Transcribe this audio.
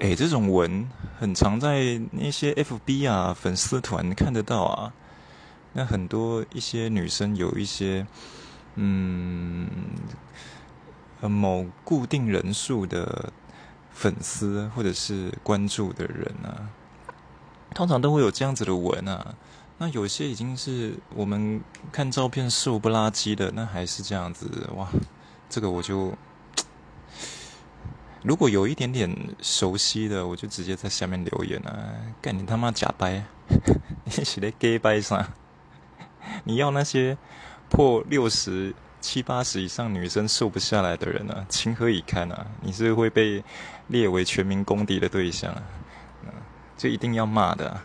哎，这种文很常在那些 FB 啊粉丝团看得到啊。那很多一些女生有一些，嗯，某固定人数的粉丝或者是关注的人啊，通常都会有这样子的文啊。那有些已经是我们看照片瘦不拉几的，那还是这样子哇。这个我就。如果有一点点熟悉的，我就直接在下面留言啊！干你他妈假掰，你写的 gay 掰上？你要那些破六十七八十以上女生瘦不下来的人呢？情何以堪啊！你是会被列为全民公敌的对象，啊！就一定要骂的。